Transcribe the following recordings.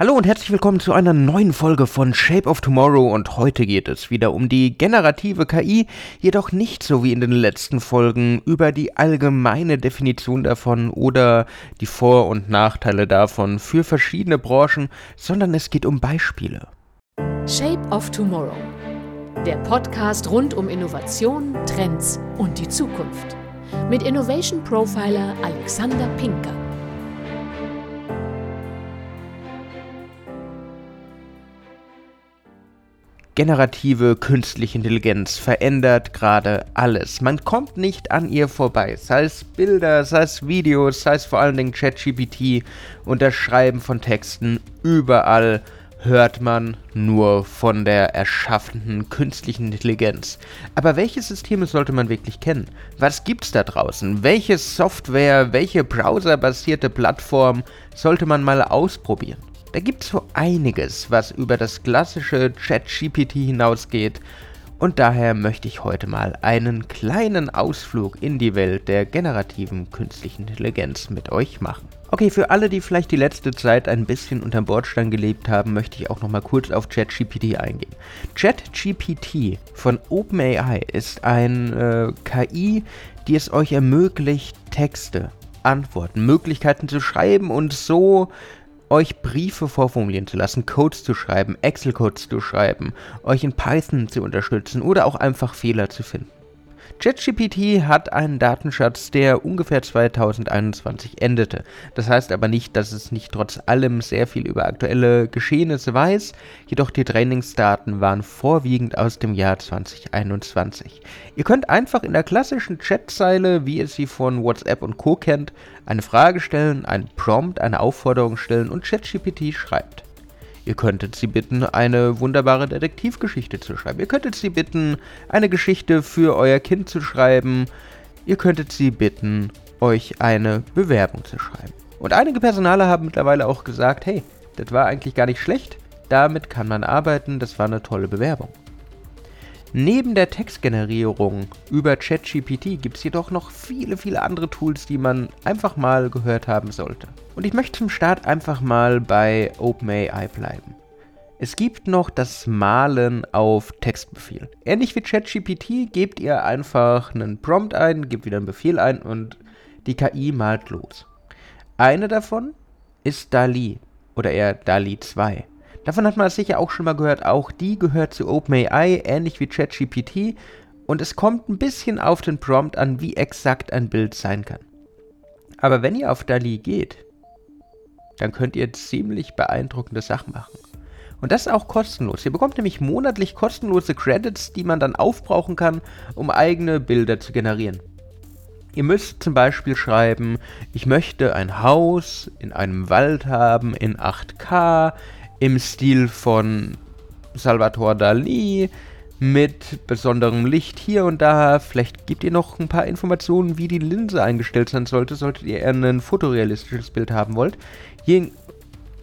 Hallo und herzlich willkommen zu einer neuen Folge von Shape of Tomorrow und heute geht es wieder um die generative KI, jedoch nicht so wie in den letzten Folgen über die allgemeine Definition davon oder die Vor- und Nachteile davon für verschiedene Branchen, sondern es geht um Beispiele. Shape of Tomorrow. Der Podcast rund um Innovation, Trends und die Zukunft. Mit Innovation Profiler Alexander Pinker. Generative künstliche Intelligenz verändert gerade alles. Man kommt nicht an ihr vorbei. Sei es Bilder, sei es Videos, sei es vor allen Dingen ChatGPT und das Schreiben von Texten. Überall hört man nur von der erschaffenen künstlichen Intelligenz. Aber welche Systeme sollte man wirklich kennen? Was gibt's da draußen? Welche Software, welche browserbasierte Plattform sollte man mal ausprobieren? Da gibt es so einiges, was über das klassische ChatGPT hinausgeht. Und daher möchte ich heute mal einen kleinen Ausflug in die Welt der generativen künstlichen Intelligenz mit euch machen. Okay, für alle, die vielleicht die letzte Zeit ein bisschen unterm Bordstein gelebt haben, möchte ich auch noch mal kurz auf ChatGPT eingehen. ChatGPT von OpenAI ist ein äh, KI, die es euch ermöglicht, Texte, Antworten, Möglichkeiten zu schreiben und so euch Briefe vorformulieren zu lassen, Codes zu schreiben, Excel-Codes zu schreiben, euch in Python zu unterstützen oder auch einfach Fehler zu finden. ChatGPT hat einen Datenschatz, der ungefähr 2021 endete. Das heißt aber nicht, dass es nicht trotz allem sehr viel über aktuelle Geschehnisse weiß, jedoch die Trainingsdaten waren vorwiegend aus dem Jahr 2021. Ihr könnt einfach in der klassischen Chatzeile, wie ihr sie von WhatsApp und Co kennt, eine Frage stellen, einen Prompt, eine Aufforderung stellen und ChatGPT schreibt. Ihr könntet sie bitten, eine wunderbare Detektivgeschichte zu schreiben. Ihr könntet sie bitten, eine Geschichte für euer Kind zu schreiben. Ihr könntet sie bitten, euch eine Bewerbung zu schreiben. Und einige Personale haben mittlerweile auch gesagt, hey, das war eigentlich gar nicht schlecht. Damit kann man arbeiten, das war eine tolle Bewerbung. Neben der Textgenerierung über ChatGPT gibt es jedoch noch viele, viele andere Tools, die man einfach mal gehört haben sollte. Und ich möchte zum Start einfach mal bei OpenAI bleiben. Es gibt noch das Malen auf Textbefehl. Ähnlich wie ChatGPT gebt ihr einfach einen Prompt ein, gebt wieder einen Befehl ein und die KI malt los. Eine davon ist DALI oder eher DALI 2. Davon hat man sicher auch schon mal gehört. Auch die gehört zu OpenAI, ähnlich wie ChatGPT. Und es kommt ein bisschen auf den Prompt an, wie exakt ein Bild sein kann. Aber wenn ihr auf DALI geht, dann könnt ihr ziemlich beeindruckende Sachen machen. Und das auch kostenlos. Ihr bekommt nämlich monatlich kostenlose Credits, die man dann aufbrauchen kann, um eigene Bilder zu generieren. Ihr müsst zum Beispiel schreiben, ich möchte ein Haus in einem Wald haben in 8K, im Stil von Salvatore Dali mit besonderem Licht hier und da. Vielleicht gibt ihr noch ein paar Informationen, wie die Linse eingestellt sein sollte, solltet ihr ein fotorealistisches Bild haben wollt. Je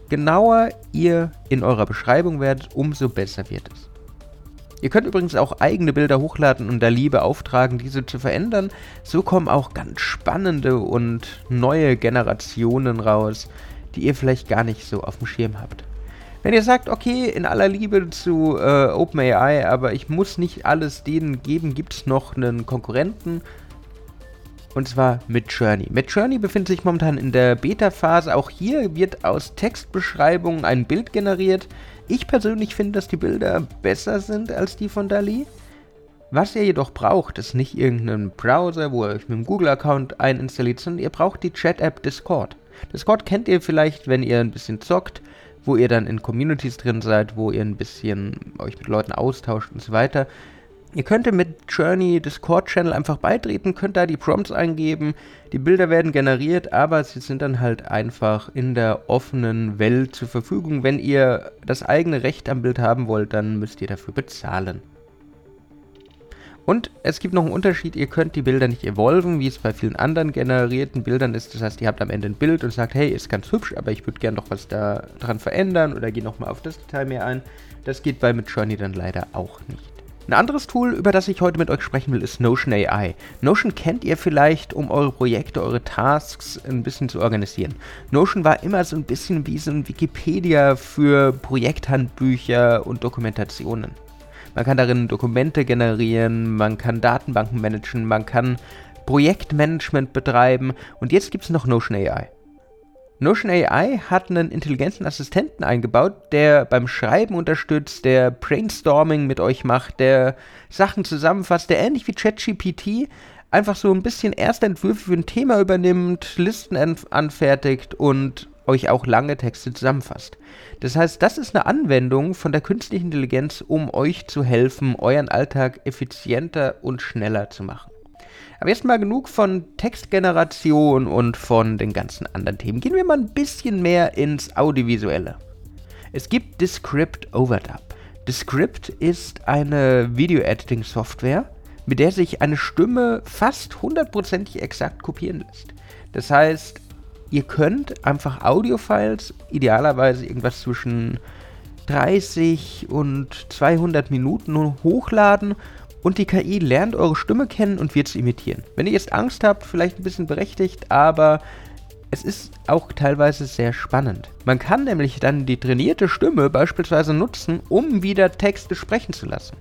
genauer ihr in eurer Beschreibung werdet, umso besser wird es. Ihr könnt übrigens auch eigene Bilder hochladen und Dali beauftragen, diese zu verändern. So kommen auch ganz spannende und neue Generationen raus, die ihr vielleicht gar nicht so auf dem Schirm habt. Wenn ihr sagt, okay, in aller Liebe zu äh, OpenAI, aber ich muss nicht alles denen geben, gibt es noch einen Konkurrenten. Und zwar Midjourney. Midjourney befindet sich momentan in der Beta-Phase. Auch hier wird aus Textbeschreibungen ein Bild generiert. Ich persönlich finde, dass die Bilder besser sind als die von Dali. Was ihr jedoch braucht, ist nicht irgendein Browser, wo ihr euch mit dem Google-Account einstalliert, sondern ihr braucht die Chat-App Discord. Discord kennt ihr vielleicht, wenn ihr ein bisschen zockt wo ihr dann in Communities drin seid, wo ihr ein bisschen euch mit Leuten austauscht und so weiter. Ihr könnt mit Journey Discord-Channel einfach beitreten, könnt da die Prompts eingeben, die Bilder werden generiert, aber sie sind dann halt einfach in der offenen Welt zur Verfügung. Wenn ihr das eigene Recht am Bild haben wollt, dann müsst ihr dafür bezahlen. Und es gibt noch einen Unterschied, ihr könnt die Bilder nicht evolven, wie es bei vielen anderen generierten Bildern ist. Das heißt, ihr habt am Ende ein Bild und sagt, hey, ist ganz hübsch, aber ich würde gerne noch was daran verändern oder gehe nochmal auf das Detail mehr ein. Das geht bei Midjourney dann leider auch nicht. Ein anderes Tool, über das ich heute mit euch sprechen will, ist Notion AI. Notion kennt ihr vielleicht, um eure Projekte, eure Tasks ein bisschen zu organisieren. Notion war immer so ein bisschen wie so ein Wikipedia für Projekthandbücher und Dokumentationen. Man kann darin Dokumente generieren, man kann Datenbanken managen, man kann Projektmanagement betreiben und jetzt gibt es noch Notion AI. Notion AI hat einen intelligenten Assistenten eingebaut, der beim Schreiben unterstützt, der Brainstorming mit euch macht, der Sachen zusammenfasst, der ähnlich wie ChatGPT einfach so ein bisschen erste Entwürfe für ein Thema übernimmt, Listen anfertigt und euch auch lange Texte zusammenfasst. Das heißt, das ist eine Anwendung von der künstlichen Intelligenz, um euch zu helfen, euren Alltag effizienter und schneller zu machen. Aber jetzt mal genug von Textgeneration und von den ganzen anderen Themen. Gehen wir mal ein bisschen mehr ins Audiovisuelle. Es gibt Descript Overdub. Descript ist eine Video-Editing-Software, mit der sich eine Stimme fast hundertprozentig exakt kopieren lässt. Das heißt, ihr könnt einfach Audiofiles, idealerweise irgendwas zwischen 30 und 200 Minuten hochladen und die KI lernt eure Stimme kennen und wird sie imitieren. Wenn ihr jetzt Angst habt, vielleicht ein bisschen berechtigt, aber es ist auch teilweise sehr spannend. Man kann nämlich dann die trainierte Stimme beispielsweise nutzen, um wieder Texte sprechen zu lassen.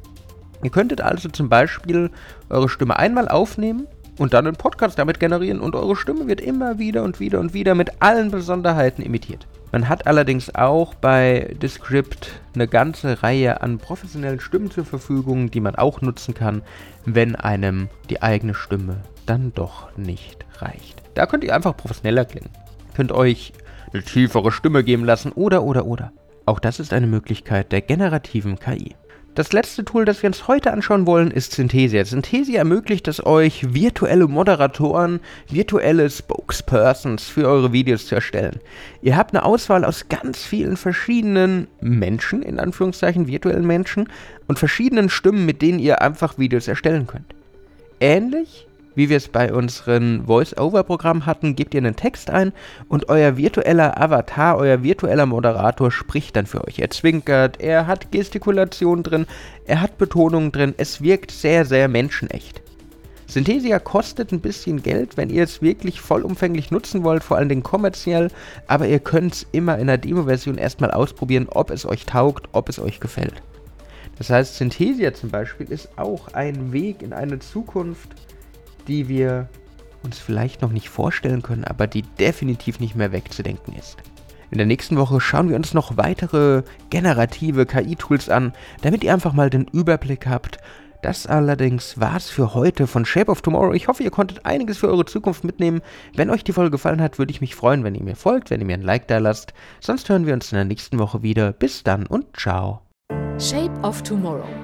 Ihr könntet also zum Beispiel eure Stimme einmal aufnehmen und dann einen Podcast damit generieren und eure Stimme wird immer wieder und wieder und wieder mit allen Besonderheiten imitiert. Man hat allerdings auch bei Descript eine ganze Reihe an professionellen Stimmen zur Verfügung, die man auch nutzen kann, wenn einem die eigene Stimme dann doch nicht reicht. Da könnt ihr einfach professioneller klingen. Könnt euch eine tiefere Stimme geben lassen oder oder oder. Auch das ist eine Möglichkeit der generativen KI. Das letzte Tool, das wir uns heute anschauen wollen, ist Synthesia. Synthesia ermöglicht es euch, virtuelle Moderatoren, virtuelle Spokespersons für eure Videos zu erstellen. Ihr habt eine Auswahl aus ganz vielen verschiedenen Menschen, in Anführungszeichen virtuellen Menschen, und verschiedenen Stimmen, mit denen ihr einfach Videos erstellen könnt. Ähnlich wie wir es bei unseren Voice-Over-Programmen hatten, gebt ihr einen Text ein und euer virtueller Avatar, euer virtueller Moderator spricht dann für euch. Er zwinkert, er hat Gestikulation drin, er hat Betonung drin, es wirkt sehr, sehr menschenecht. Synthesia kostet ein bisschen Geld, wenn ihr es wirklich vollumfänglich nutzen wollt, vor allen Dingen kommerziell, aber ihr könnt es immer in der Demo-Version erstmal ausprobieren, ob es euch taugt, ob es euch gefällt. Das heißt, Synthesia zum Beispiel ist auch ein Weg in eine Zukunft, die wir uns vielleicht noch nicht vorstellen können, aber die definitiv nicht mehr wegzudenken ist. In der nächsten Woche schauen wir uns noch weitere generative KI-Tools an, damit ihr einfach mal den Überblick habt. Das allerdings war's für heute von Shape of Tomorrow. Ich hoffe, ihr konntet einiges für eure Zukunft mitnehmen. Wenn euch die Folge gefallen hat, würde ich mich freuen, wenn ihr mir folgt, wenn ihr mir ein Like da lasst. Sonst hören wir uns in der nächsten Woche wieder. Bis dann und ciao. Shape of Tomorrow